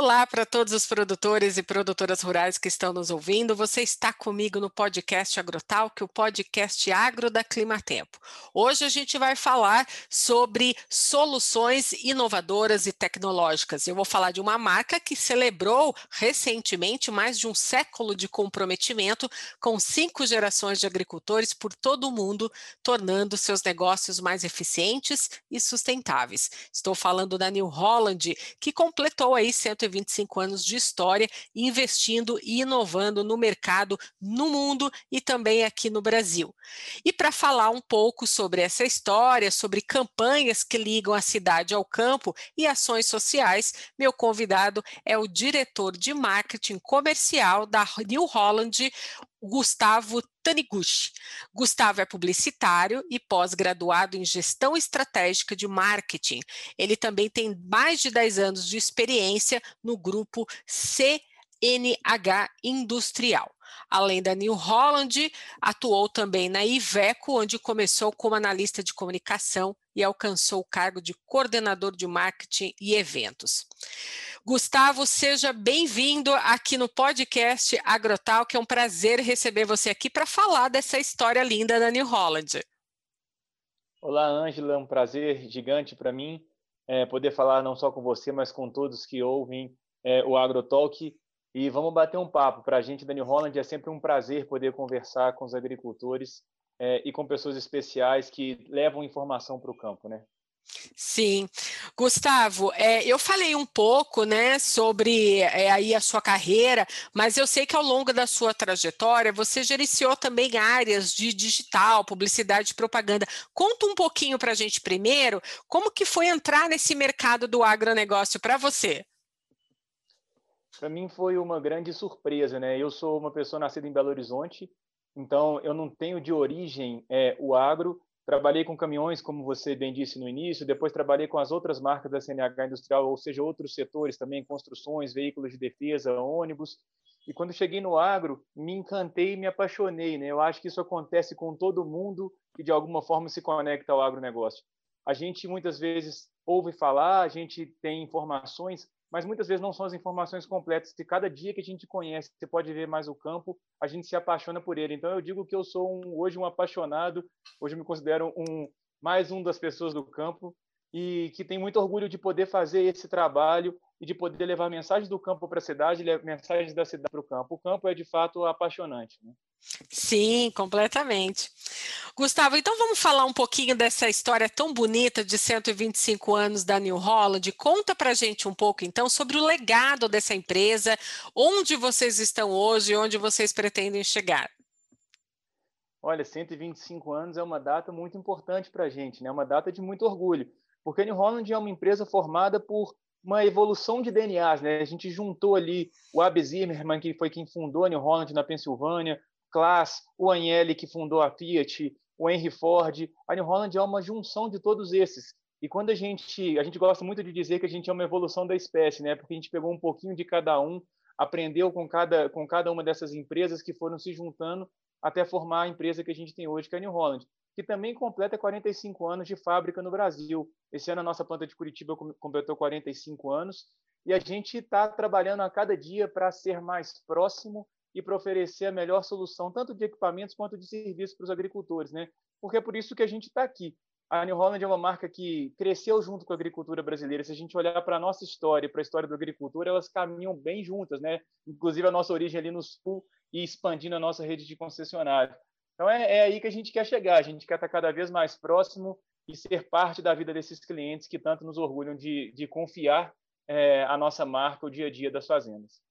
Olá para todos os produtores e produtoras rurais que estão nos ouvindo. Você está comigo no podcast Agrotalk, o podcast agro da Climatempo. Hoje a gente vai falar sobre soluções inovadoras e tecnológicas. Eu vou falar de uma marca que celebrou recentemente mais de um século de comprometimento com cinco gerações de agricultores por todo o mundo, tornando seus negócios mais eficientes e sustentáveis. Estou falando da New Holland, que completou aí 120 125 anos de história, investindo e inovando no mercado no mundo e também aqui no Brasil. E para falar um pouco sobre essa história, sobre campanhas que ligam a cidade ao campo e ações sociais, meu convidado é o diretor de marketing comercial da New Holland, Gustavo Taniguchi. Gustavo é publicitário e pós-graduado em gestão estratégica de marketing. Ele também tem mais de 10 anos de experiência no grupo CNH Industrial. Além da New Holland, atuou também na Iveco, onde começou como analista de comunicação e alcançou o cargo de coordenador de marketing e eventos. Gustavo, seja bem-vindo aqui no podcast Agrotal, que é um prazer receber você aqui para falar dessa história linda da New Holland. Olá, Ângela, é um prazer gigante para mim é, poder falar não só com você, mas com todos que ouvem é, o Agrotalk. E vamos bater um papo. Para a gente da New Holland é sempre um prazer poder conversar com os agricultores é, e com pessoas especiais que levam informação para o campo, né? Sim, Gustavo, é, eu falei um pouco, né, sobre é, aí a sua carreira, mas eu sei que ao longo da sua trajetória você gerenciou também áreas de digital, publicidade e propaganda. Conta um pouquinho para a gente primeiro, como que foi entrar nesse mercado do agronegócio para você? Para mim foi uma grande surpresa, né? Eu sou uma pessoa nascida em Belo Horizonte, então eu não tenho de origem é, o agro, Trabalhei com caminhões, como você bem disse no início, depois trabalhei com as outras marcas da CNH Industrial, ou seja, outros setores também, construções, veículos de defesa, ônibus. E quando cheguei no agro, me encantei e me apaixonei. Né? Eu acho que isso acontece com todo mundo que de alguma forma se conecta ao agronegócio. A gente muitas vezes ouve falar, a gente tem informações, mas muitas vezes não são as informações completas. E cada dia que a gente conhece, você pode ver mais o campo, a gente se apaixona por ele. Então eu digo que eu sou um, hoje um apaixonado, hoje eu me considero um mais um das pessoas do campo e que tem muito orgulho de poder fazer esse trabalho e de poder levar mensagens do campo para a cidade, mensagens da cidade para o campo. O campo é de fato apaixonante. Né? Sim, completamente. Gustavo, então vamos falar um pouquinho dessa história tão bonita de 125 anos da New Holland. Conta para gente um pouco, então, sobre o legado dessa empresa, onde vocês estão hoje e onde vocês pretendem chegar. Olha, 125 anos é uma data muito importante para a gente, né? uma data de muito orgulho, porque a New Holland é uma empresa formada por uma evolução de DNAs. Né? A gente juntou ali o Abe Zimmerman, que foi quem fundou a New Holland na Pensilvânia, Klaas, o Agnelli, que fundou a Fiat, o Henry Ford. A New Holland é uma junção de todos esses. E quando a gente, a gente gosta muito de dizer que a gente é uma evolução da espécie, né? Porque a gente pegou um pouquinho de cada um, aprendeu com cada, com cada uma dessas empresas que foram se juntando até formar a empresa que a gente tem hoje, que é a New Holland, que também completa 45 anos de fábrica no Brasil. Esse ano a nossa planta de Curitiba completou 45 anos e a gente está trabalhando a cada dia para ser mais próximo e para oferecer a melhor solução, tanto de equipamentos quanto de serviços para os agricultores, né? Porque é por isso que a gente está aqui. A New Holland é uma marca que cresceu junto com a agricultura brasileira. Se a gente olhar para a nossa história, para a história da agricultura, elas caminham bem juntas, né? Inclusive a nossa origem ali no sul e expandindo a nossa rede de concessionários. Então é, é aí que a gente quer chegar. A gente quer estar cada vez mais próximo e ser parte da vida desses clientes que tanto nos orgulham de, de confiar é, a nossa marca, o dia a dia das fazendas.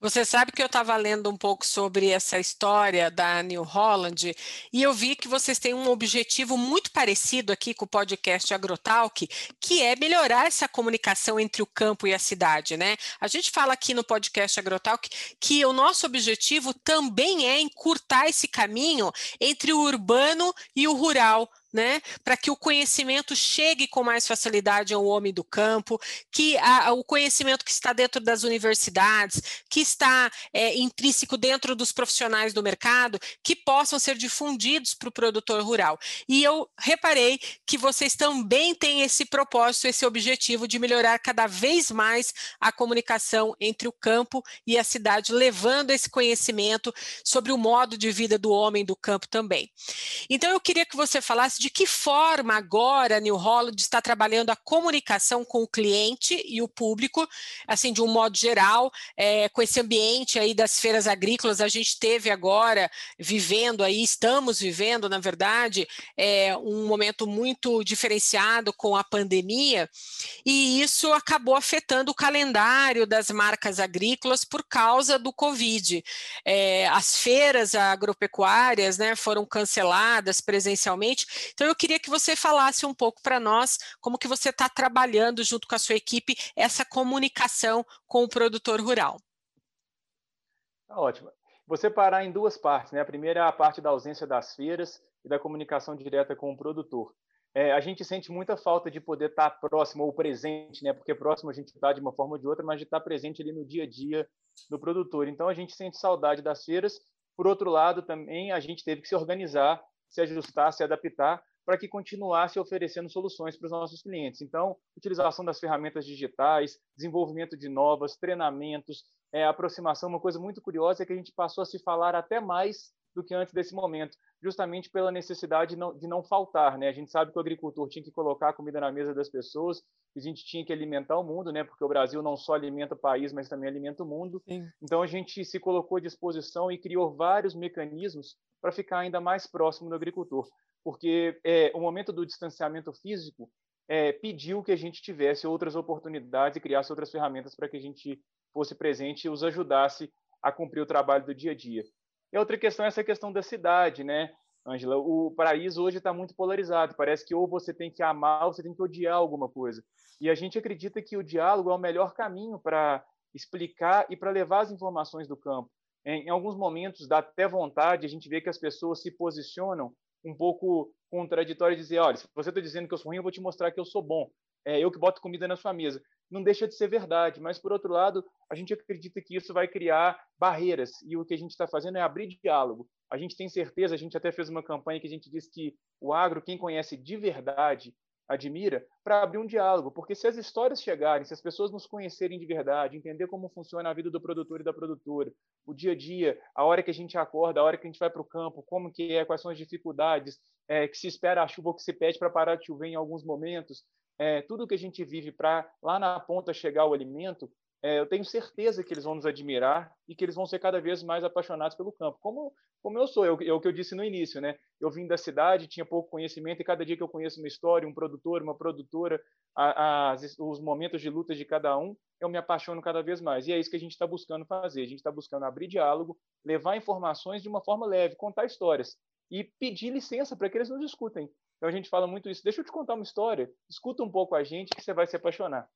Você sabe que eu estava lendo um pouco sobre essa história da New Holland e eu vi que vocês têm um objetivo muito parecido aqui com o podcast Agrotalk, que é melhorar essa comunicação entre o campo e a cidade, né? A gente fala aqui no podcast Agrotalk que o nosso objetivo também é encurtar esse caminho entre o urbano e o rural né, para que o conhecimento chegue com mais facilidade ao homem do campo, que a, o conhecimento que está dentro das universidades, que está é, intrínseco dentro dos profissionais do mercado, que possam ser difundidos para o produtor rural. E eu reparei que vocês também têm esse propósito, esse objetivo de melhorar cada vez mais a comunicação entre o campo e a cidade, levando esse conhecimento sobre o modo de vida do homem do campo também. Então, eu queria que você falasse de que forma agora a New Holland está trabalhando a comunicação com o cliente e o público, assim, de um modo geral, é, com esse ambiente aí das feiras agrícolas, a gente teve agora vivendo aí, estamos vivendo, na verdade, é, um momento muito diferenciado com a pandemia, e isso acabou afetando o calendário das marcas agrícolas por causa do Covid. É, as feiras agropecuárias né, foram canceladas presencialmente, então, eu queria que você falasse um pouco para nós como que você está trabalhando junto com a sua equipe essa comunicação com o produtor rural. Tá ótimo. Vou separar em duas partes. Né? A primeira é a parte da ausência das feiras e da comunicação direta com o produtor. É, a gente sente muita falta de poder estar tá próximo ou presente, né? Porque próximo a gente está de uma forma ou de outra, mas de estar tá presente ali no dia a dia do produtor. Então a gente sente saudade das feiras. Por outro lado, também a gente teve que se organizar, se ajustar, se adaptar para que continuasse oferecendo soluções para os nossos clientes. Então, utilização das ferramentas digitais, desenvolvimento de novas, treinamentos, é, aproximação. Uma coisa muito curiosa é que a gente passou a se falar até mais do que antes desse momento, justamente pela necessidade de não, de não faltar. Né? A gente sabe que o agricultor tinha que colocar comida na mesa das pessoas, a gente tinha que alimentar o mundo, né? porque o Brasil não só alimenta o país, mas também alimenta o mundo. Sim. Então, a gente se colocou à disposição e criou vários mecanismos para ficar ainda mais próximo do agricultor porque é, o momento do distanciamento físico é, pediu que a gente tivesse outras oportunidades e criasse outras ferramentas para que a gente fosse presente e os ajudasse a cumprir o trabalho do dia a dia. E outra questão é essa questão da cidade, né, Angela? O paraíso hoje está muito polarizado. Parece que ou você tem que amar ou você tem que odiar alguma coisa. E a gente acredita que o diálogo é o melhor caminho para explicar e para levar as informações do campo. Em, alguns momentos dá até vontade, a gente vê que as pessoas se posicionam um pouco contraditório dizer, olha, se você está dizendo que eu sou ruim, eu vou te mostrar que eu sou bom. É eu que boto comida na sua mesa. Não deixa de ser verdade, mas por outro lado, a gente acredita que isso vai criar barreiras e o que a gente está fazendo é abrir diálogo. A gente tem certeza, a gente até fez uma campanha que a gente diz que o agro, quem conhece de verdade, admira, para abrir um diálogo. Porque se as histórias chegarem, se as pessoas nos conhecerem de verdade, entender como funciona a vida do produtor e da produtora, o dia a dia, a hora que a gente acorda, a hora que a gente vai para o campo, como que é, quais são as dificuldades, é, que se espera a chuva ou que se pede para parar de chover em alguns momentos, é, tudo que a gente vive para lá na ponta chegar o alimento, é, eu tenho certeza que eles vão nos admirar e que eles vão ser cada vez mais apaixonados pelo campo, como, como eu sou, é o que eu disse no início, né? Eu vim da cidade, tinha pouco conhecimento e cada dia que eu conheço uma história, um produtor, uma produtora, a, a, os momentos de luta de cada um, eu me apaixono cada vez mais. E é isso que a gente está buscando fazer. A gente está buscando abrir diálogo, levar informações de uma forma leve, contar histórias e pedir licença para que eles nos escutem. Então a gente fala muito isso. Deixa eu te contar uma história, escuta um pouco a gente que você vai se apaixonar.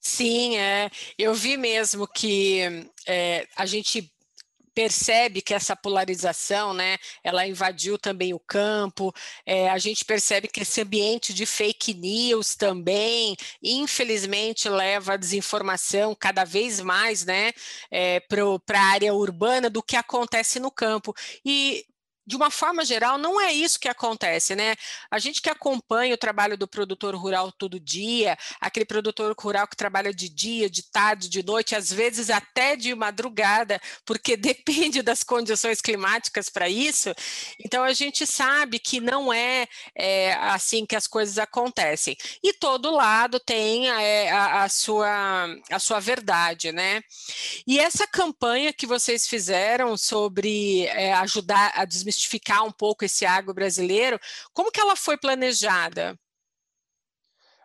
Sim, é. Eu vi mesmo que é, a gente percebe que essa polarização, né, ela invadiu também o campo. É, a gente percebe que esse ambiente de fake news também, infelizmente, leva a desinformação cada vez mais, né, é, para a área urbana do que acontece no campo. E de uma forma geral, não é isso que acontece, né? A gente que acompanha o trabalho do produtor rural todo dia, aquele produtor rural que trabalha de dia, de tarde, de noite, às vezes até de madrugada, porque depende das condições climáticas para isso. Então, a gente sabe que não é, é, assim que as coisas acontecem. E todo lado tem a, é, a, a, sua, a sua verdade, né? E essa campanha que vocês fizeram sobre é, ajudar a desmistificar desmistificar um pouco esse agro brasileiro. Como que ela foi planejada?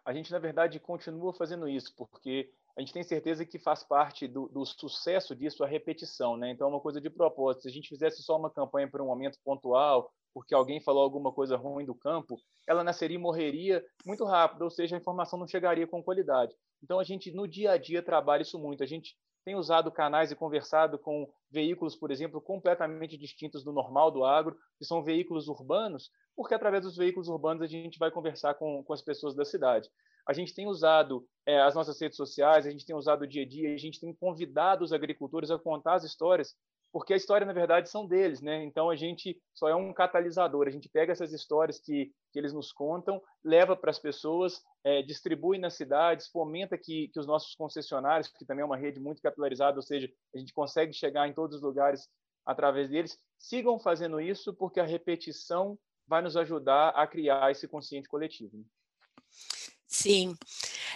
A gente, na verdade, continua fazendo isso, porque a gente tem certeza que faz parte do, do, sucesso disso a repetição, né? Então, é uma coisa de propósito. Se a gente fizesse só uma campanha para um momento pontual, porque alguém falou alguma coisa ruim do campo, ela nasceria e morreria muito rápido, ou seja, a informação não chegaria com qualidade. Então, a gente, no dia a dia, trabalha isso muito. A gente tem usado canais e conversado com veículos, por exemplo, completamente distintos do normal do agro, que são veículos urbanos, porque através dos veículos urbanos a gente vai conversar com, com as pessoas da cidade. A gente tem usado é, as nossas redes sociais, a gente tem usado o dia a dia, a gente tem convidado os agricultores a contar as histórias porque a história, na verdade, são deles, né? Então a gente só é um catalisador. A gente pega essas histórias que, que eles nos contam, leva para as pessoas, é, distribui nas cidades, fomenta que, que os nossos concessionários, que também é uma rede muito capilarizada, ou seja, a gente consegue chegar em todos os lugares através deles, sigam fazendo isso, porque a repetição vai nos ajudar a criar esse consciente coletivo. Né? Sim.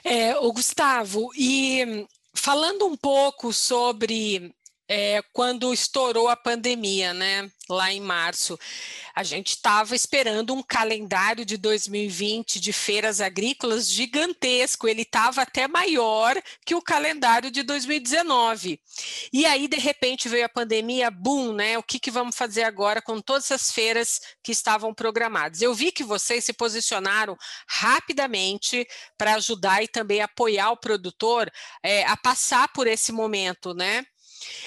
É, o Gustavo, e falando um pouco sobre é, quando estourou a pandemia, né, lá em março. A gente estava esperando um calendário de 2020 de feiras agrícolas gigantesco, ele estava até maior que o calendário de 2019. E aí, de repente, veio a pandemia, boom, né? O que, que vamos fazer agora com todas essas feiras que estavam programadas? Eu vi que vocês se posicionaram rapidamente para ajudar e também apoiar o produtor é, a passar por esse momento, né?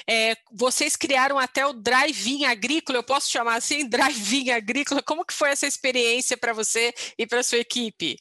É, vocês criaram até o drive-in agrícola, eu posso chamar assim, drive-in agrícola. Como que foi essa experiência para você e para sua equipe?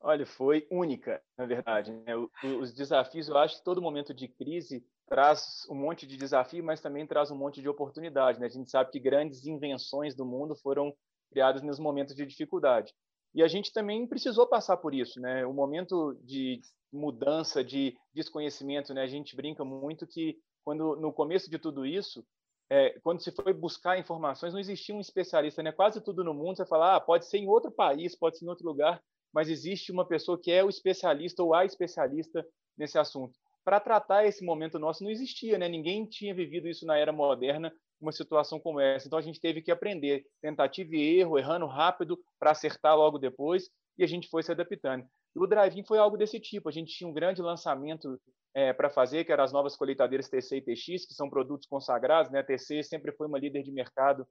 Olha, foi única, na verdade. Né? Os desafios, eu acho que todo momento de crise traz um monte de desafio, mas também traz um monte de oportunidade. Né? A gente sabe que grandes invenções do mundo foram criadas nos momentos de dificuldade. E a gente também precisou passar por isso, né? O momento de mudança, de desconhecimento, né? A gente brinca muito que quando no começo de tudo isso, é, quando se foi buscar informações, não existia um especialista, né? Quase tudo no mundo você fala, ah, pode ser em outro país, pode ser em outro lugar, mas existe uma pessoa que é o especialista ou a especialista nesse assunto. Para tratar esse momento nosso não existia, né? Ninguém tinha vivido isso na era moderna uma situação como essa. Então a gente teve que aprender tentativa e erro, errando rápido para acertar logo depois, e a gente foi se adaptando. o drive-in foi algo desse tipo. A gente tinha um grande lançamento é, para fazer, que eram as novas colheitadeiras TC e TX, que são produtos consagrados. Né? A TC sempre foi uma líder de mercado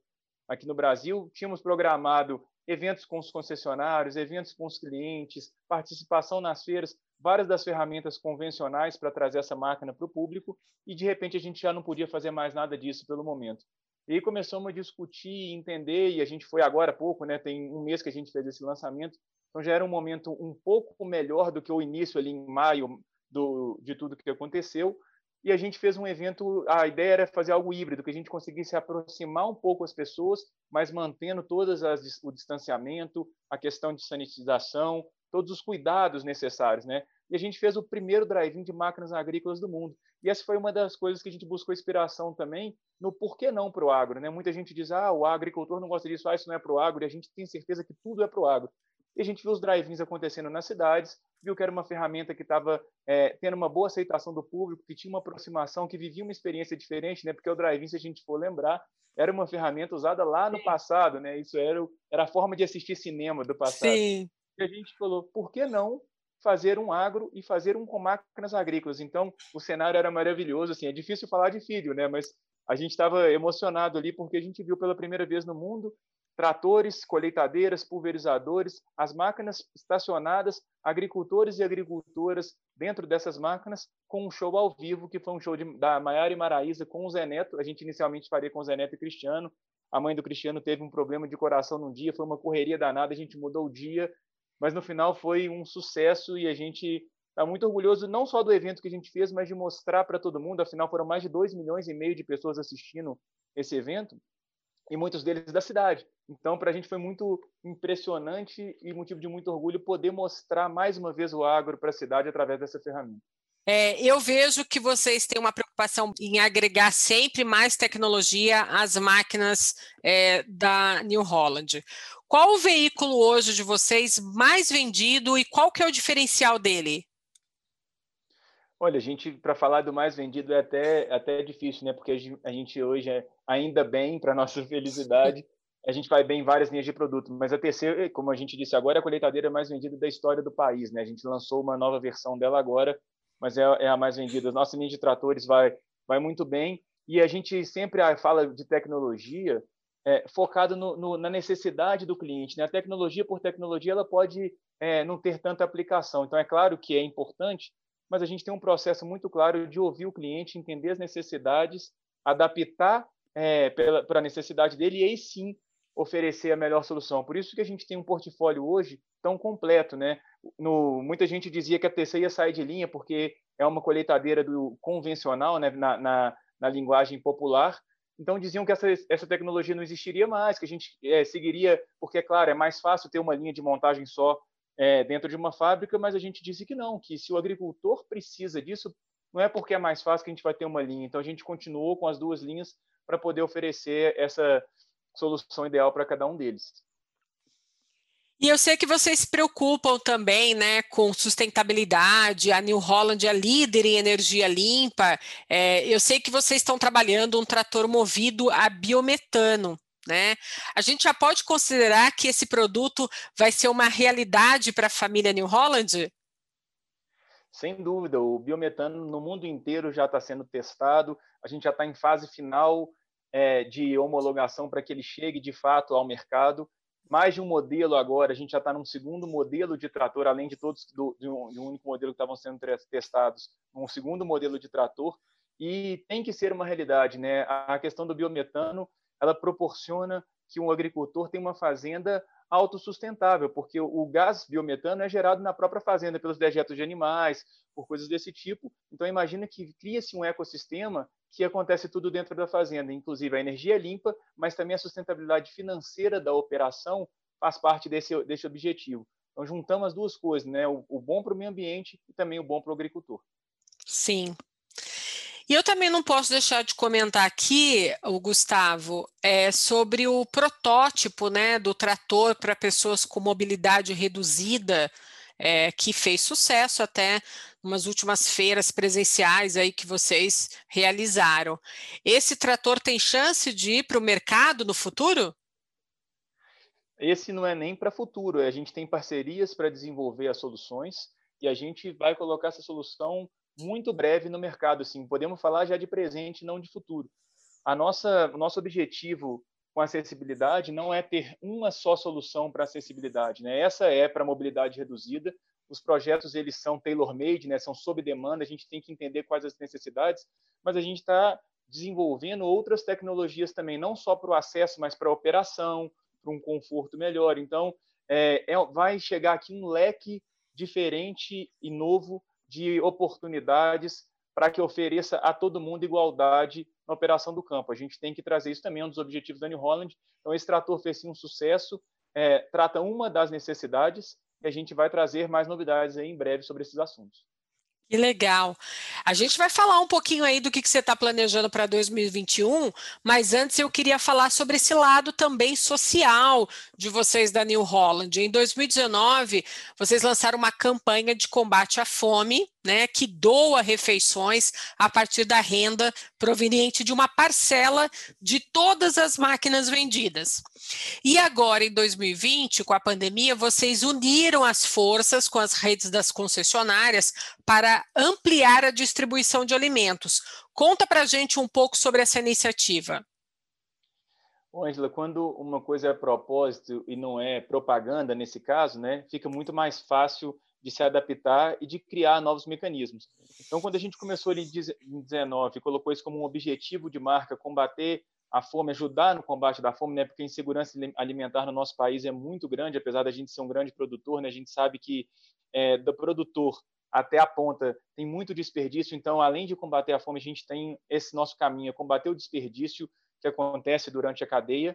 aqui no Brasil. Tínhamos programado eventos com os concessionários, eventos com os clientes, participação nas feiras, várias das ferramentas convencionais para trazer essa máquina para o público, e de repente a gente já não podia fazer mais nada disso pelo momento. E aí começamos a discutir, entender, e a gente foi agora há pouco, né? tem um mês que a gente fez esse lançamento, então já era um momento um pouco melhor do que o início ali em maio do, de tudo que aconteceu, e a gente fez um evento, a ideia era fazer algo híbrido, que a gente conseguisse aproximar um pouco as pessoas, mas mantendo todas as, o distanciamento, a questão de sanitização, todos os cuidados necessários, né? E a gente fez o primeiro drive-in de máquinas agrícolas do mundo. E essa foi uma das coisas que a gente buscou inspiração também no porquê não para o agro, né? Muita gente diz, ah, o agricultor não gosta disso, ah, isso não é para o agro, e a gente tem certeza que tudo é para o agro. E a gente viu os drive-ins acontecendo nas cidades, viu que era uma ferramenta que estava é, tendo uma boa aceitação do público, que tinha uma aproximação, que vivia uma experiência diferente, né? Porque o drive-in, se a gente for lembrar, era uma ferramenta usada lá no passado, né? Isso era, era a forma de assistir cinema do passado. Sim. E a gente falou, por que não fazer um agro e fazer um com máquinas agrícolas? Então, o cenário era maravilhoso, assim, é difícil falar de filho, né? Mas a gente estava emocionado ali porque a gente viu pela primeira vez no mundo tratores, colheitadeiras, pulverizadores, as máquinas estacionadas, agricultores e agricultoras dentro dessas máquinas, com um show ao vivo, que foi um show de, da Maiara e Maraísa com o Zé Neto. A gente inicialmente faria com o Zé Neto e Cristiano. A mãe do Cristiano teve um problema de coração num dia, foi uma correria danada, a gente mudou o dia, mas no final foi um sucesso e a gente está muito orgulhoso não só do evento que a gente fez, mas de mostrar para todo mundo. Afinal, foram mais de 2 milhões e meio de pessoas assistindo esse evento e muitos deles da cidade. Então, para a gente foi muito impressionante e motivo de muito orgulho poder mostrar mais uma vez o agro para a cidade através dessa ferramenta. É, eu vejo que vocês têm uma preocupação em agregar sempre mais tecnologia às máquinas é, da New Holland. Qual o veículo hoje de vocês mais vendido e qual que é o diferencial dele? Olha, a gente, para falar do mais vendido é até, até difícil, né? Porque a gente hoje, é, ainda bem, para nossa felicidade, a gente vai bem em várias linhas de produto, mas a terceira, como a gente disse agora, é a colheitadeira mais vendida da história do país, né? A gente lançou uma nova versão dela agora, mas é, é a mais vendida. Nossa linha de tratores vai, vai muito bem e a gente sempre fala de tecnologia é, focado no, no, na necessidade do cliente. Né? A tecnologia por tecnologia ela pode é, não ter tanta aplicação. Então é claro que é importante mas a gente tem um processo muito claro de ouvir o cliente, entender as necessidades, adaptar é, para a necessidade dele e aí sim oferecer a melhor solução. Por isso que a gente tem um portfólio hoje tão completo, né? No, muita gente dizia que a TC ia sair de linha porque é uma colheitadeira do convencional, né? na, na, na linguagem popular, então diziam que essa, essa tecnologia não existiria mais, que a gente é, seguiria, porque, é claro, é mais fácil ter uma linha de montagem só é, dentro de uma fábrica, mas a gente disse que não, que se o agricultor precisa disso, não é porque é mais fácil que a gente vai ter uma linha. Então a gente continuou com as duas linhas para poder oferecer essa solução ideal para cada um deles. E eu sei que vocês se preocupam também né, com sustentabilidade, a New Holland é líder em energia limpa. É, eu sei que vocês estão trabalhando um trator movido a biometano. Né? A gente já pode considerar que esse produto vai ser uma realidade para a família New Holland? Sem dúvida, o biometano no mundo inteiro já está sendo testado, a gente já está em fase final é, de homologação para que ele chegue de fato ao mercado mais de um modelo agora, a gente já está num segundo modelo de trator, além de todos do, de, um, de um único modelo que estavam sendo testados, um segundo modelo de trator, e tem que ser uma realidade, né? A questão do biometano, ela proporciona que um agricultor tenha uma fazenda autossustentável, porque o gás biometano é gerado na própria fazenda pelos dejetos de animais, por coisas desse tipo. Então imagina que cria-se um ecossistema que acontece tudo dentro da fazenda, inclusive a energia limpa, mas também a sustentabilidade financeira da operação faz parte desse, desse objetivo. Então juntamos as duas coisas, né? O, o bom para o meio ambiente e também o bom para o agricultor. Sim, e eu também não posso deixar de comentar aqui, o Gustavo, é, sobre o protótipo né, do trator para pessoas com mobilidade reduzida, é, que fez sucesso até umas últimas feiras presenciais aí que vocês realizaram. Esse trator tem chance de ir para o mercado no futuro? Esse não é nem para futuro, a gente tem parcerias para desenvolver as soluções e a gente vai colocar essa solução muito breve no mercado. Assim, podemos falar já de presente, não de futuro. A nossa, o nosso objetivo com acessibilidade não é ter uma só solução para acessibilidade. Né? Essa é para mobilidade reduzida. Os projetos eles são tailor-made, né? são sob demanda. A gente tem que entender quais as necessidades, mas a gente está desenvolvendo outras tecnologias também, não só para o acesso, mas para a operação, para um conforto melhor. Então, é, é, vai chegar aqui um leque diferente e novo de oportunidades para que ofereça a todo mundo igualdade na operação do campo. A gente tem que trazer isso também, é um dos objetivos da New Holland. Então, esse trator fez sim um sucesso, é, trata uma das necessidades e a gente vai trazer mais novidades aí em breve sobre esses assuntos. Que legal. A gente vai falar um pouquinho aí do que, que você está planejando para 2021, mas antes eu queria falar sobre esse lado também social de vocês da New Holland. Em 2019, vocês lançaram uma campanha de combate à fome né, que doa refeições a partir da renda proveniente de uma parcela de todas as máquinas vendidas. E agora, em 2020, com a pandemia, vocês uniram as forças com as redes das concessionárias para ampliar a distribuição de alimentos. Conta para a gente um pouco sobre essa iniciativa. Ângela, quando uma coisa é propósito e não é propaganda, nesse caso, né, fica muito mais fácil de se adaptar e de criar novos mecanismos. Então, quando a gente começou em 19 colocou isso como um objetivo de marca, combater a fome, ajudar no combate da fome, né? Porque a insegurança alimentar no nosso país é muito grande, apesar da gente ser um grande produtor, né? A gente sabe que é, do produtor até a ponta tem muito desperdício. Então, além de combater a fome, a gente tem esse nosso caminho, é combater o desperdício que acontece durante a cadeia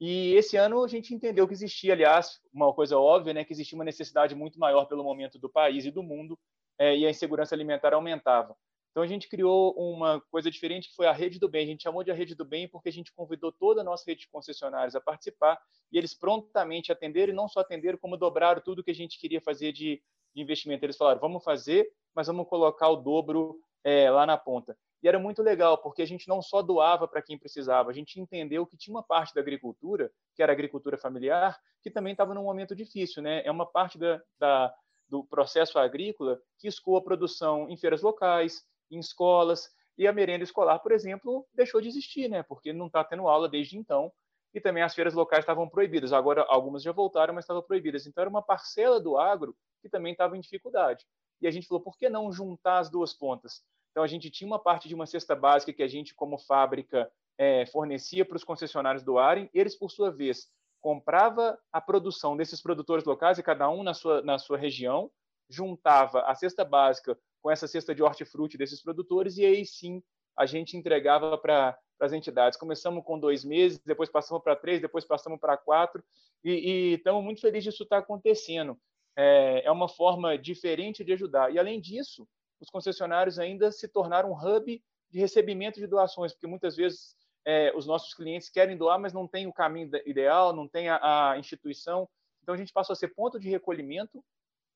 e esse ano a gente entendeu que existia, aliás, uma coisa óbvia, né, que existia uma necessidade muito maior pelo momento do país e do mundo, é, e a insegurança alimentar aumentava. Então a gente criou uma coisa diferente que foi a Rede do Bem. A gente chamou de a Rede do Bem porque a gente convidou toda a nossa rede de concessionários a participar e eles prontamente atenderam, e não só atenderam, como dobraram tudo que a gente queria fazer de, de investimento. Eles falaram, vamos fazer, mas vamos colocar o dobro é, lá na ponta. E era muito legal, porque a gente não só doava para quem precisava, a gente entendeu que tinha uma parte da agricultura, que era a agricultura familiar, que também estava num momento difícil. Né? É uma parte da, da, do processo agrícola que escoa a produção em feiras locais, em escolas, e a merenda escolar, por exemplo, deixou de existir, né? porque não está tendo aula desde então, e também as feiras locais estavam proibidas. Agora, algumas já voltaram, mas estavam proibidas. Então, era uma parcela do agro que também estava em dificuldade. E a gente falou, por que não juntar as duas pontas? Então, a gente tinha uma parte de uma cesta básica que a gente, como fábrica, é, fornecia para os concessionários doarem, eles, por sua vez, comprava a produção desses produtores locais, e cada um na sua, na sua região, juntava a cesta básica com essa cesta de hortifruti desses produtores, e aí sim a gente entregava para as entidades. Começamos com dois meses, depois passamos para três, depois passamos para quatro, e estamos muito felizes disso estar tá acontecendo. É, é uma forma diferente de ajudar. E, além disso, os concessionários ainda se tornaram um hub de recebimento de doações, porque muitas vezes é, os nossos clientes querem doar, mas não tem o caminho ideal, não tem a, a instituição. Então, a gente passou a ser ponto de recolhimento,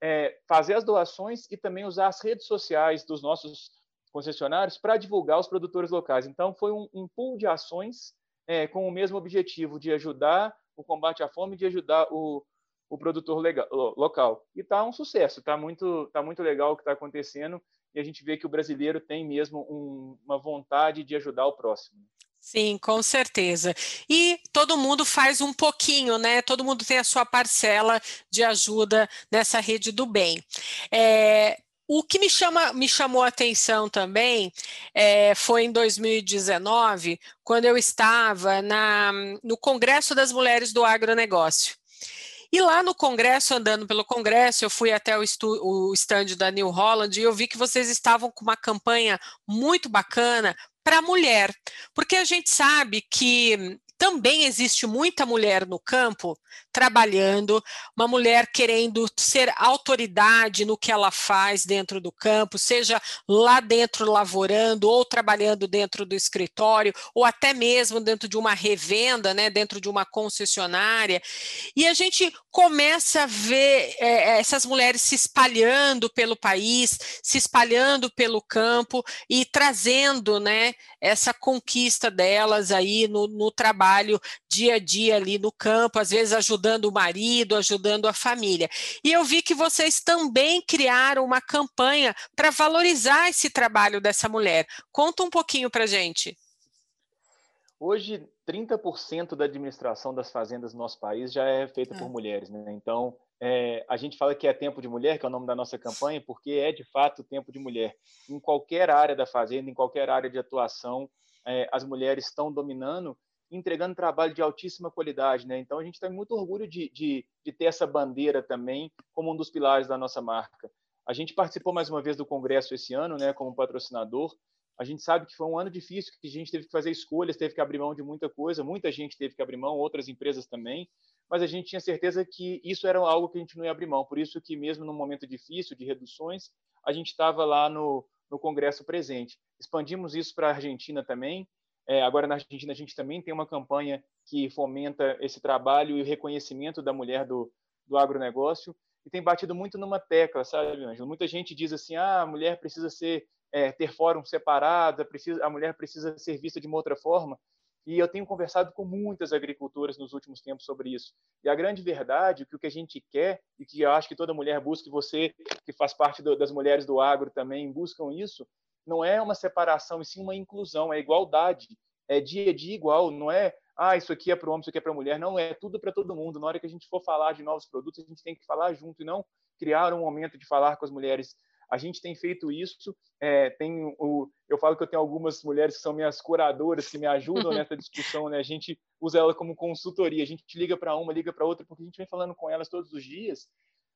é, fazer as doações e também usar as redes sociais dos nossos concessionários para divulgar os produtores locais. Então, foi um, um pool de ações é, com o mesmo objetivo de ajudar o combate à fome, de ajudar o, o produtor legal, local. E está um sucesso, está muito, tá muito legal o que está acontecendo e a gente vê que o brasileiro tem mesmo um, uma vontade de ajudar o próximo. Sim, com certeza. E todo mundo faz um pouquinho, né? Todo mundo tem a sua parcela de ajuda nessa rede do bem. É, o que me, chama, me chamou a atenção também é, foi em 2019, quando eu estava na, no Congresso das Mulheres do Agronegócio. E lá no Congresso, andando pelo Congresso, eu fui até o, o da New Holland e eu vi que vocês estavam com uma campanha muito bacana para a mulher, porque a gente sabe que também existe muita mulher no campo trabalhando, uma mulher querendo ser autoridade no que ela faz dentro do campo, seja lá dentro lavorando ou trabalhando dentro do escritório, ou até mesmo dentro de uma revenda, né, dentro de uma concessionária. E a gente começa a ver é, essas mulheres se espalhando pelo país, se espalhando pelo campo e trazendo né, essa conquista delas aí no, no trabalho trabalho dia a dia ali no campo, às vezes ajudando o marido, ajudando a família. E eu vi que vocês também criaram uma campanha para valorizar esse trabalho dessa mulher. Conta um pouquinho para gente. Hoje, 30% da administração das fazendas no nosso país já é feita por ah. mulheres, né? Então, é, a gente fala que é tempo de mulher, que é o nome da nossa campanha, porque é de fato tempo de mulher. Em qualquer área da fazenda, em qualquer área de atuação, é, as mulheres estão dominando entregando trabalho de altíssima qualidade. Né? Então, a gente tem muito orgulho de, de, de, ter essa bandeira também como um dos pilares da nossa marca. A gente participou mais uma vez do congresso esse ano, né, como patrocinador. A gente sabe que foi um ano difícil, que a gente teve que fazer escolhas, teve que abrir mão de muita coisa, muita gente teve que abrir mão, outras empresas também, mas a gente tinha certeza que isso era algo que a gente não ia abrir mão. Por isso que mesmo num momento difícil de reduções, a gente estava lá no, no congresso presente. Expandimos isso para a Argentina também, é, agora, na Argentina, a gente também tem uma campanha que fomenta esse trabalho e o reconhecimento da mulher do, do agronegócio e tem batido muito numa tecla, sabe, Ângelo? Muita gente diz assim, ah, a mulher precisa ser, é, ter fórum separado, a, precisa, a mulher precisa ser vista de uma outra forma. E eu tenho conversado com muitas agricultoras nos últimos tempos sobre isso. E a grande verdade, que o que a gente quer, e que eu acho que toda mulher busca, e você que faz parte do, das mulheres do agro também buscam isso, não é uma separação, e sim uma inclusão, é igualdade, é dia a dia igual, não é, ah, isso aqui é para o homem, isso aqui é para a mulher, não, é tudo para todo mundo. Na hora que a gente for falar de novos produtos, a gente tem que falar junto e não criar um momento de falar com as mulheres. A gente tem feito isso, é, tem o, eu falo que eu tenho algumas mulheres que são minhas curadoras, que me ajudam nessa discussão, né? A gente usa ela como consultoria, a gente liga para uma, liga para outra, porque a gente vem falando com elas todos os dias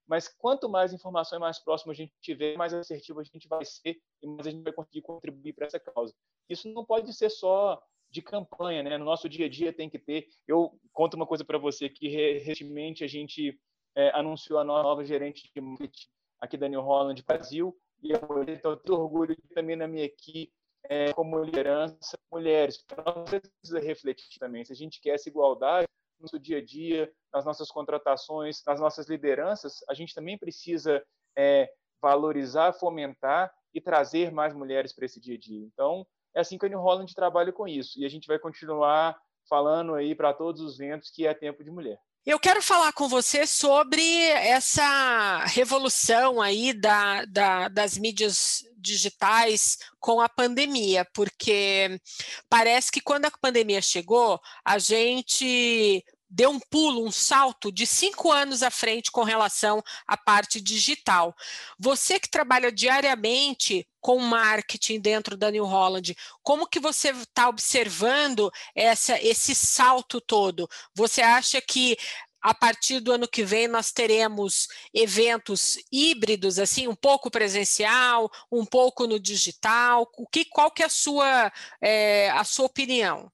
mas quanto mais informação e mais próximo a gente tiver, mais assertivo a gente vai ser e mais a gente vai conseguir contribuir para essa causa. Isso não pode ser só de campanha, né? No nosso dia a dia tem que ter. Eu conto uma coisa para você que recentemente a gente é, anunciou a nova gerente de marketing aqui da New Holland Brasil e eu tenho muito orgulho também na minha equipe é, como liderança mulheres. Nós precisa refletir também se a gente quer essa igualdade no nosso dia a dia, nas nossas contratações, nas nossas lideranças, a gente também precisa é, valorizar, fomentar e trazer mais mulheres para esse dia a dia. Então, é assim que a New Holland trabalha com isso. E a gente vai continuar falando aí para todos os ventos que é tempo de mulher. Eu quero falar com você sobre essa revolução aí da, da, das mídias digitais com a pandemia, porque parece que quando a pandemia chegou, a gente deu um pulo, um salto de cinco anos à frente com relação à parte digital. Você que trabalha diariamente com marketing dentro da New Holland, como que você está observando essa, esse salto todo? Você acha que a partir do ano que vem nós teremos eventos híbridos, assim, um pouco presencial, um pouco no digital. O que, qual que é a sua, é, a sua opinião?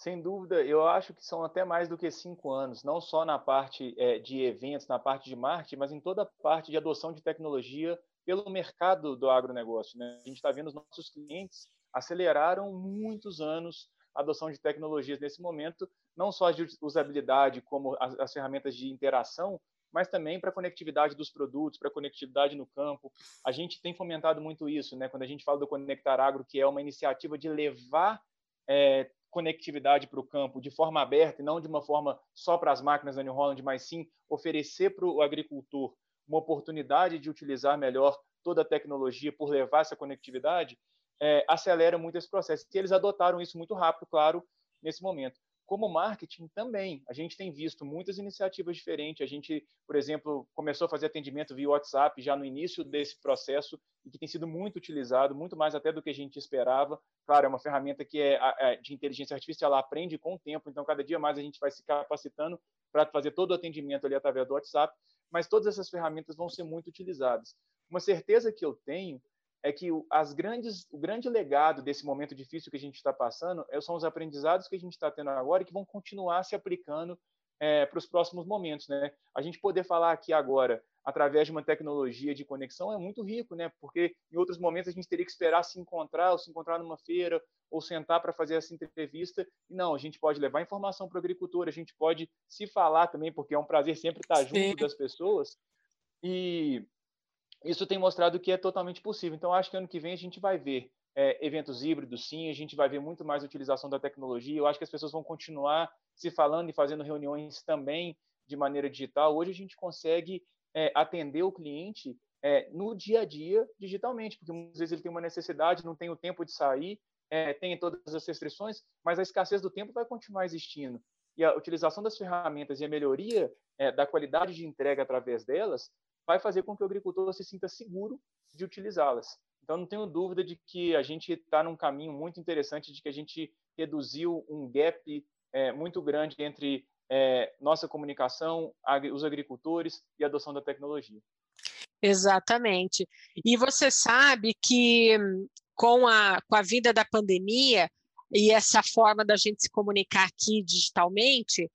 Sem dúvida, eu acho que são até mais do que cinco anos, não só na parte é, de eventos, na parte de marketing, mas em toda a parte de adoção de tecnologia pelo mercado do agronegócio. Né? A gente está vendo os nossos clientes aceleraram muitos anos a adoção de tecnologias nesse momento, não só de usabilidade, como as, as ferramentas de interação, mas também para conectividade dos produtos, para conectividade no campo. A gente tem fomentado muito isso, né? Quando a gente fala do Conectar Agro, que é uma iniciativa de levar é, conectividade para o campo de forma aberta e não de uma forma só para as máquinas da New Holland, mas sim oferecer para o agricultor uma oportunidade de utilizar melhor toda a tecnologia por levar essa conectividade, é, acelera muito esse processo. E eles adotaram isso muito rápido, claro, nesse momento. Como marketing também, a gente tem visto muitas iniciativas diferentes. A gente, por exemplo, começou a fazer atendimento via WhatsApp já no início desse processo e que tem sido muito utilizado, muito mais até do que a gente esperava. Claro, é uma ferramenta que é, é de inteligência artificial, ela aprende com o tempo, então cada dia mais a gente vai se capacitando para fazer todo o atendimento ali através do WhatsApp, mas todas essas ferramentas vão ser muito utilizadas. Uma certeza que eu tenho é que as grandes, o grande legado desse momento difícil que a gente está passando é, são os aprendizados que a gente está tendo agora e que vão continuar se aplicando é, para os próximos momentos, né? A gente poder falar aqui agora através de uma tecnologia de conexão é muito rico, né? Porque em outros momentos a gente teria que esperar se encontrar, ou se encontrar numa feira, ou sentar para fazer essa entrevista. E não, a gente pode levar informação para o agricultor, a gente pode se falar também, porque é um prazer sempre estar junto Sim. das pessoas. E isso tem mostrado que é totalmente possível. Então, acho que ano que vem a gente vai ver é, eventos híbridos, sim, a gente vai ver muito mais utilização da tecnologia. Eu acho que as pessoas vão continuar se falando e fazendo reuniões também de maneira digital. Hoje a gente consegue é, atender o cliente é, no dia a dia digitalmente, porque muitas vezes ele tem uma necessidade, não tem o tempo de sair, é, tem todas as restrições, mas a escassez do tempo vai continuar existindo. E a utilização das ferramentas e a melhoria é, da qualidade de entrega através delas vai fazer com que o agricultor se sinta seguro de utilizá-las. Então, não tenho dúvida de que a gente está num caminho muito interessante, de que a gente reduziu um gap é, muito grande entre é, nossa comunicação, os agricultores e a adoção da tecnologia. Exatamente. E você sabe que com a, com a vida da pandemia e essa forma da gente se comunicar aqui digitalmente,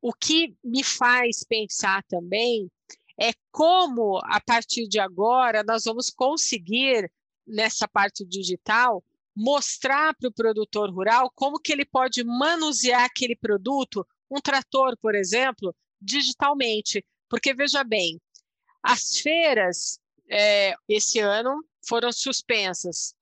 o que me faz pensar também é como, a partir de agora, nós vamos conseguir, nessa parte digital, mostrar para o produtor rural como que ele pode manusear aquele produto, um trator, por exemplo, digitalmente. Porque, veja bem, as feiras, é, esse ano, foram suspensas.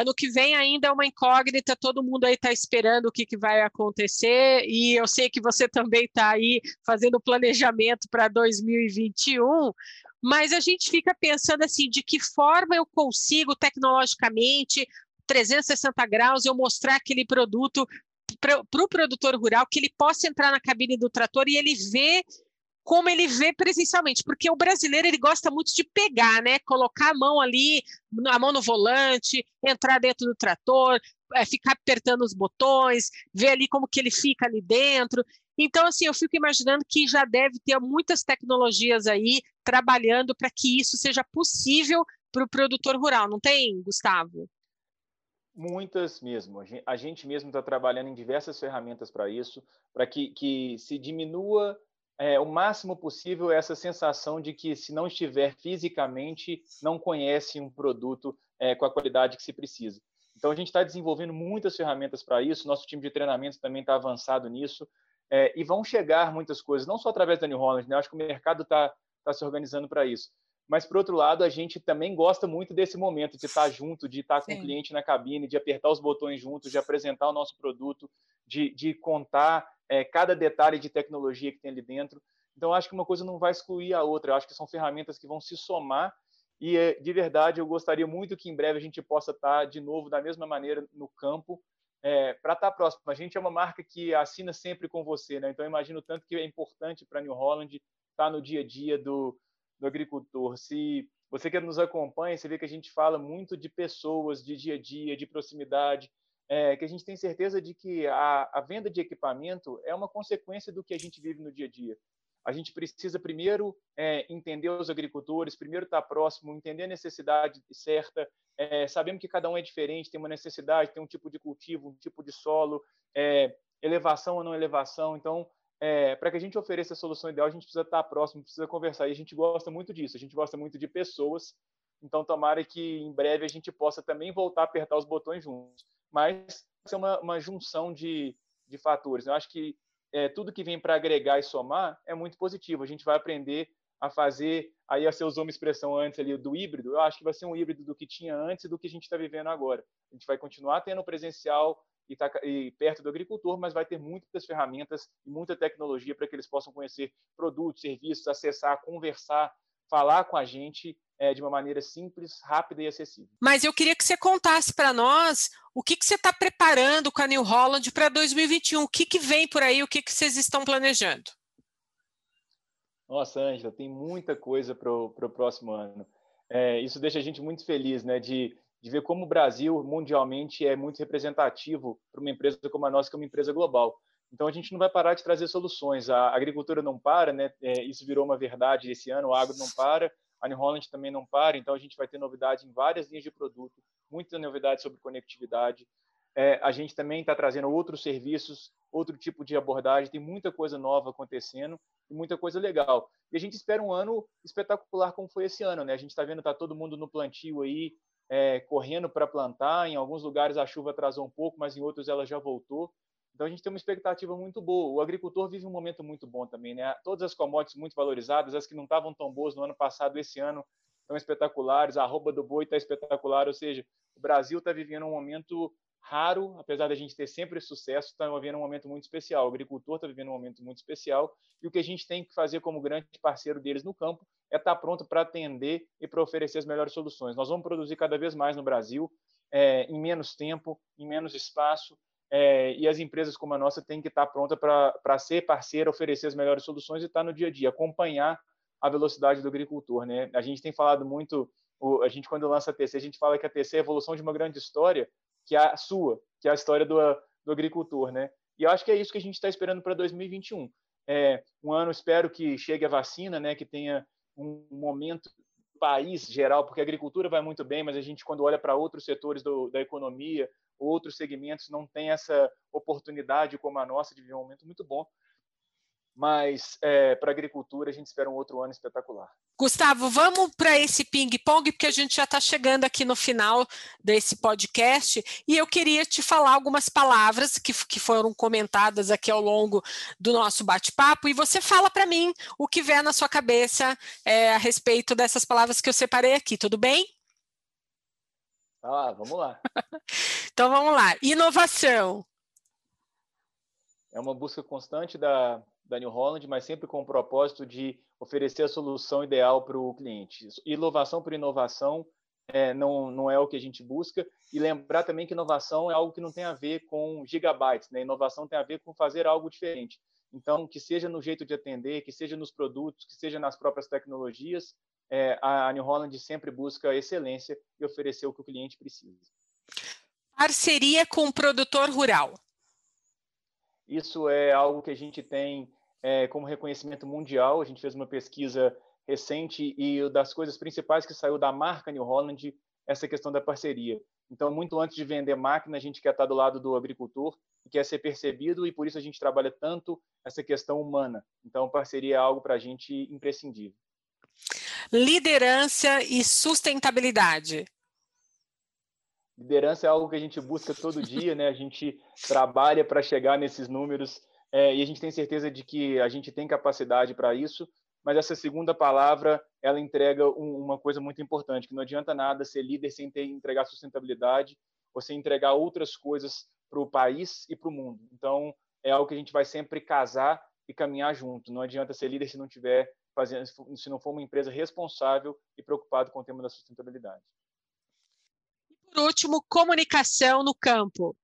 Ano que vem ainda é uma incógnita, todo mundo aí está esperando o que, que vai acontecer, e eu sei que você também está aí fazendo planejamento para 2021, mas a gente fica pensando assim, de que forma eu consigo tecnologicamente, 360 graus, eu mostrar aquele produto para o pro produtor rural, que ele possa entrar na cabine do trator e ele ver como ele vê presencialmente, porque o brasileiro ele gosta muito de pegar, né? Colocar a mão ali, a mão no volante, entrar dentro do trator, é, ficar apertando os botões, ver ali como que ele fica ali dentro. Então, assim, eu fico imaginando que já deve ter muitas tecnologias aí trabalhando para que isso seja possível para o produtor rural, não tem, Gustavo? Muitas mesmo. A gente mesmo está trabalhando em diversas ferramentas para isso, para que, que se diminua é, o máximo possível essa sensação de que, se não estiver fisicamente, não conhece um produto é, com a qualidade que se precisa. Então, a gente está desenvolvendo muitas ferramentas para isso, nosso time de treinamento também está avançado nisso, é, e vão chegar muitas coisas, não só através da New Holland, né? acho que o mercado está tá se organizando para isso. Mas, por outro lado, a gente também gosta muito desse momento de estar tá junto, de estar tá com o cliente na cabine, de apertar os botões juntos, de apresentar o nosso produto, de, de contar é, cada detalhe de tecnologia que tem ali dentro. Então, acho que uma coisa não vai excluir a outra. Eu acho que são ferramentas que vão se somar e, é, de verdade, eu gostaria muito que em breve a gente possa estar de novo da mesma maneira no campo, é, para estar tá próximo. A gente é uma marca que assina sempre com você, né? Então, imagino tanto que é importante para New Holland estar tá no dia a dia do, do agricultor. Se você que nos acompanha, você vê que a gente fala muito de pessoas, de dia a dia, de proximidade, é, que a gente tem certeza de que a, a venda de equipamento é uma consequência do que a gente vive no dia a dia a gente precisa primeiro é, entender os agricultores, primeiro estar próximo, entender a necessidade certa, é, sabemos que cada um é diferente, tem uma necessidade, tem um tipo de cultivo, um tipo de solo, é, elevação ou não elevação. Então, é, para que a gente ofereça a solução ideal, a gente precisa estar próximo, precisa conversar. E a gente gosta muito disso, a gente gosta muito de pessoas. Então, tomara que em breve a gente possa também voltar a apertar os botões juntos. Mas é uma, uma junção de, de fatores. Eu acho que é, tudo que vem para agregar e somar é muito positivo. A gente vai aprender a fazer, aí você usou uma expressão antes ali do híbrido, eu acho que vai ser um híbrido do que tinha antes e do que a gente está vivendo agora. A gente vai continuar tendo presencial e, tá, e perto do agricultor, mas vai ter muitas ferramentas e muita tecnologia para que eles possam conhecer produtos, serviços, acessar, conversar, falar com a gente é, de uma maneira simples, rápida e acessível. Mas eu queria que você contasse para nós o que, que você está preparando com a New Holland para 2021, o que, que vem por aí, o que, que vocês estão planejando. Nossa, Ângela, tem muita coisa para o próximo ano. É, isso deixa a gente muito feliz, né, de, de ver como o Brasil mundialmente é muito representativo para uma empresa como a nossa, que é uma empresa global. Então a gente não vai parar de trazer soluções. A agricultura não para, né? É, isso virou uma verdade esse ano. O agro não para, a New Holland também não para, então a gente vai ter novidade em várias linhas de produto, muita novidade sobre conectividade. É, a gente também está trazendo outros serviços, outro tipo de abordagem, tem muita coisa nova acontecendo e muita coisa legal. E a gente espera um ano espetacular como foi esse ano, né? A gente está vendo tá todo mundo no plantio aí, é, correndo para plantar. Em alguns lugares a chuva atrasou um pouco, mas em outros ela já voltou. Então a gente tem uma expectativa muito boa. O agricultor vive um momento muito bom também, né? Todas as commodities muito valorizadas, as que não estavam tão boas no ano passado, esse ano estão espetaculares. A arroba do boi está espetacular, ou seja, o Brasil está vivendo um momento raro, apesar da gente ter sempre sucesso, está vivendo um momento muito especial. O agricultor está vivendo um momento muito especial e o que a gente tem que fazer como grande parceiro deles no campo é estar tá pronto para atender e para oferecer as melhores soluções. Nós vamos produzir cada vez mais no Brasil, é, em menos tempo, em menos espaço, é, e as empresas como a nossa têm que estar pronta para ser parceira, oferecer as melhores soluções e estar no dia a dia, acompanhar a velocidade do agricultor. Né? A gente tem falado muito, o, a gente quando lança a TC, a gente fala que a TC é a evolução de uma grande história, que é a sua, que é a história do, do agricultor. Né? E eu acho que é isso que a gente está esperando para 2021. É, um ano, espero que chegue a vacina, né, que tenha um momento país geral, porque a agricultura vai muito bem, mas a gente, quando olha para outros setores do, da economia, outros segmentos, não tem essa oportunidade como a nossa de viver um momento muito bom mas é, para a agricultura a gente espera um outro ano espetacular. Gustavo, vamos para esse ping-pong, porque a gente já está chegando aqui no final desse podcast, e eu queria te falar algumas palavras que, que foram comentadas aqui ao longo do nosso bate-papo, e você fala para mim o que vier na sua cabeça é, a respeito dessas palavras que eu separei aqui, tudo bem? Ah, vamos lá. então vamos lá. Inovação. É uma busca constante da, da New Holland, mas sempre com o propósito de oferecer a solução ideal para o cliente. Inovação por inovação é, não, não é o que a gente busca. E lembrar também que inovação é algo que não tem a ver com gigabytes, né? Inovação tem a ver com fazer algo diferente. Então, que seja no jeito de atender, que seja nos produtos, que seja nas próprias tecnologias, é, a New Holland sempre busca excelência e oferecer o que o cliente precisa. Parceria com o produtor rural. Isso é algo que a gente tem é, como reconhecimento mundial. A gente fez uma pesquisa recente e das coisas principais que saiu da marca New Holland essa questão da parceria. Então, muito antes de vender máquina, a gente quer estar do lado do agricultor e quer ser percebido e por isso a gente trabalha tanto essa questão humana. Então, parceria é algo para a gente imprescindível. Liderança e sustentabilidade. Liderança é algo que a gente busca todo dia, né? A gente trabalha para chegar nesses números é, e a gente tem certeza de que a gente tem capacidade para isso, mas essa segunda palavra ela entrega um, uma coisa muito importante, que não adianta nada ser líder sem ter entregar sustentabilidade ou sem entregar outras coisas para o país e para o mundo. Então é algo que a gente vai sempre casar e caminhar junto. Não adianta ser líder se não tiver fazendo, se não for uma empresa responsável e preocupado com o tema da sustentabilidade. E por último, comunicação no campo.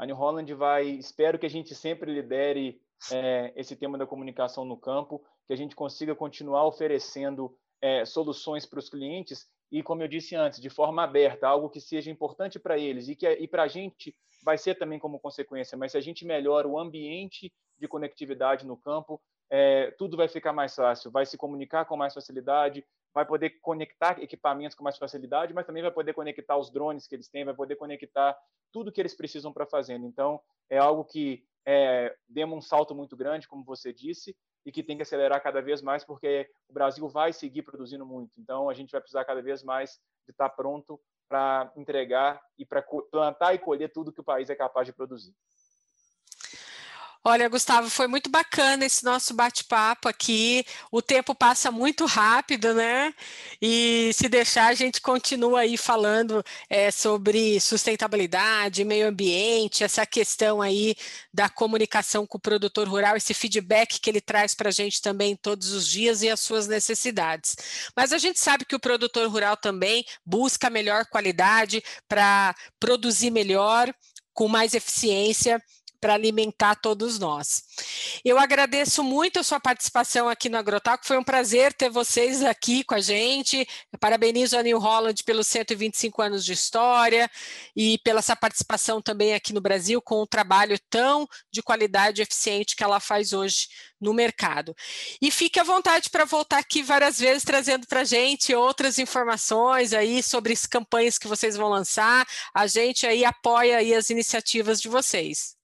A New Holland vai, espero que a gente sempre lidere é, esse tema da comunicação no campo, que a gente consiga continuar oferecendo é, soluções para os clientes e, como eu disse antes, de forma aberta, algo que seja importante para eles e que e para a gente vai ser também como consequência. Mas se a gente melhora o ambiente de conectividade no campo, é, tudo vai ficar mais fácil, vai se comunicar com mais facilidade, vai poder conectar equipamentos com mais facilidade, mas também vai poder conectar os drones que eles têm, vai poder conectar tudo que eles precisam para fazer. Então, é algo que é, demos um salto muito grande, como você disse, e que tem que acelerar cada vez mais, porque o Brasil vai seguir produzindo muito. Então, a gente vai precisar cada vez mais de estar pronto para entregar e para plantar e colher tudo que o país é capaz de produzir. Olha, Gustavo, foi muito bacana esse nosso bate-papo aqui. O tempo passa muito rápido, né? E se deixar, a gente continua aí falando é, sobre sustentabilidade, meio ambiente, essa questão aí da comunicação com o produtor rural, esse feedback que ele traz para a gente também todos os dias e as suas necessidades. Mas a gente sabe que o produtor rural também busca melhor qualidade para produzir melhor, com mais eficiência para alimentar todos nós. Eu agradeço muito a sua participação aqui no Agrotalk, foi um prazer ter vocês aqui com a gente. Parabenizo a New Holland pelos 125 anos de história e pela sua participação também aqui no Brasil com o trabalho tão de qualidade e eficiente que ela faz hoje no mercado. E fique à vontade para voltar aqui várias vezes trazendo para a gente outras informações aí sobre as campanhas que vocês vão lançar. A gente aí apoia aí as iniciativas de vocês.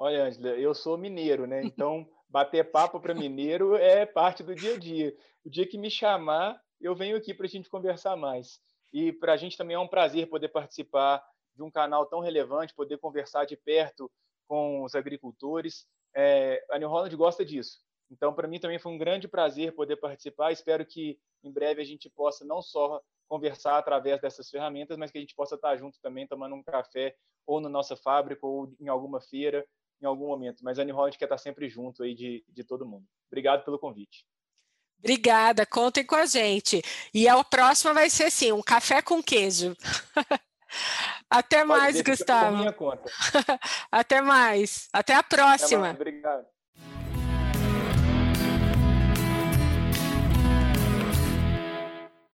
Olha, Angela, eu sou mineiro, né? Então, bater papo para mineiro é parte do dia a dia. O dia que me chamar, eu venho aqui para a gente conversar mais. E para a gente também é um prazer poder participar de um canal tão relevante, poder conversar de perto com os agricultores. É, a New Holland gosta disso. Então, para mim também foi um grande prazer poder participar. Espero que em breve a gente possa não só conversar através dessas ferramentas, mas que a gente possa estar junto também, tomando um café ou na nossa fábrica ou em alguma feira, em algum momento. Mas a New Holland quer estar sempre junto aí de, de todo mundo. Obrigado pelo convite. Obrigada, contem com a gente. E a próxima vai ser sim, um café com queijo. Até mais, Gustavo. Até mais. Até a próxima. Até mais, obrigado.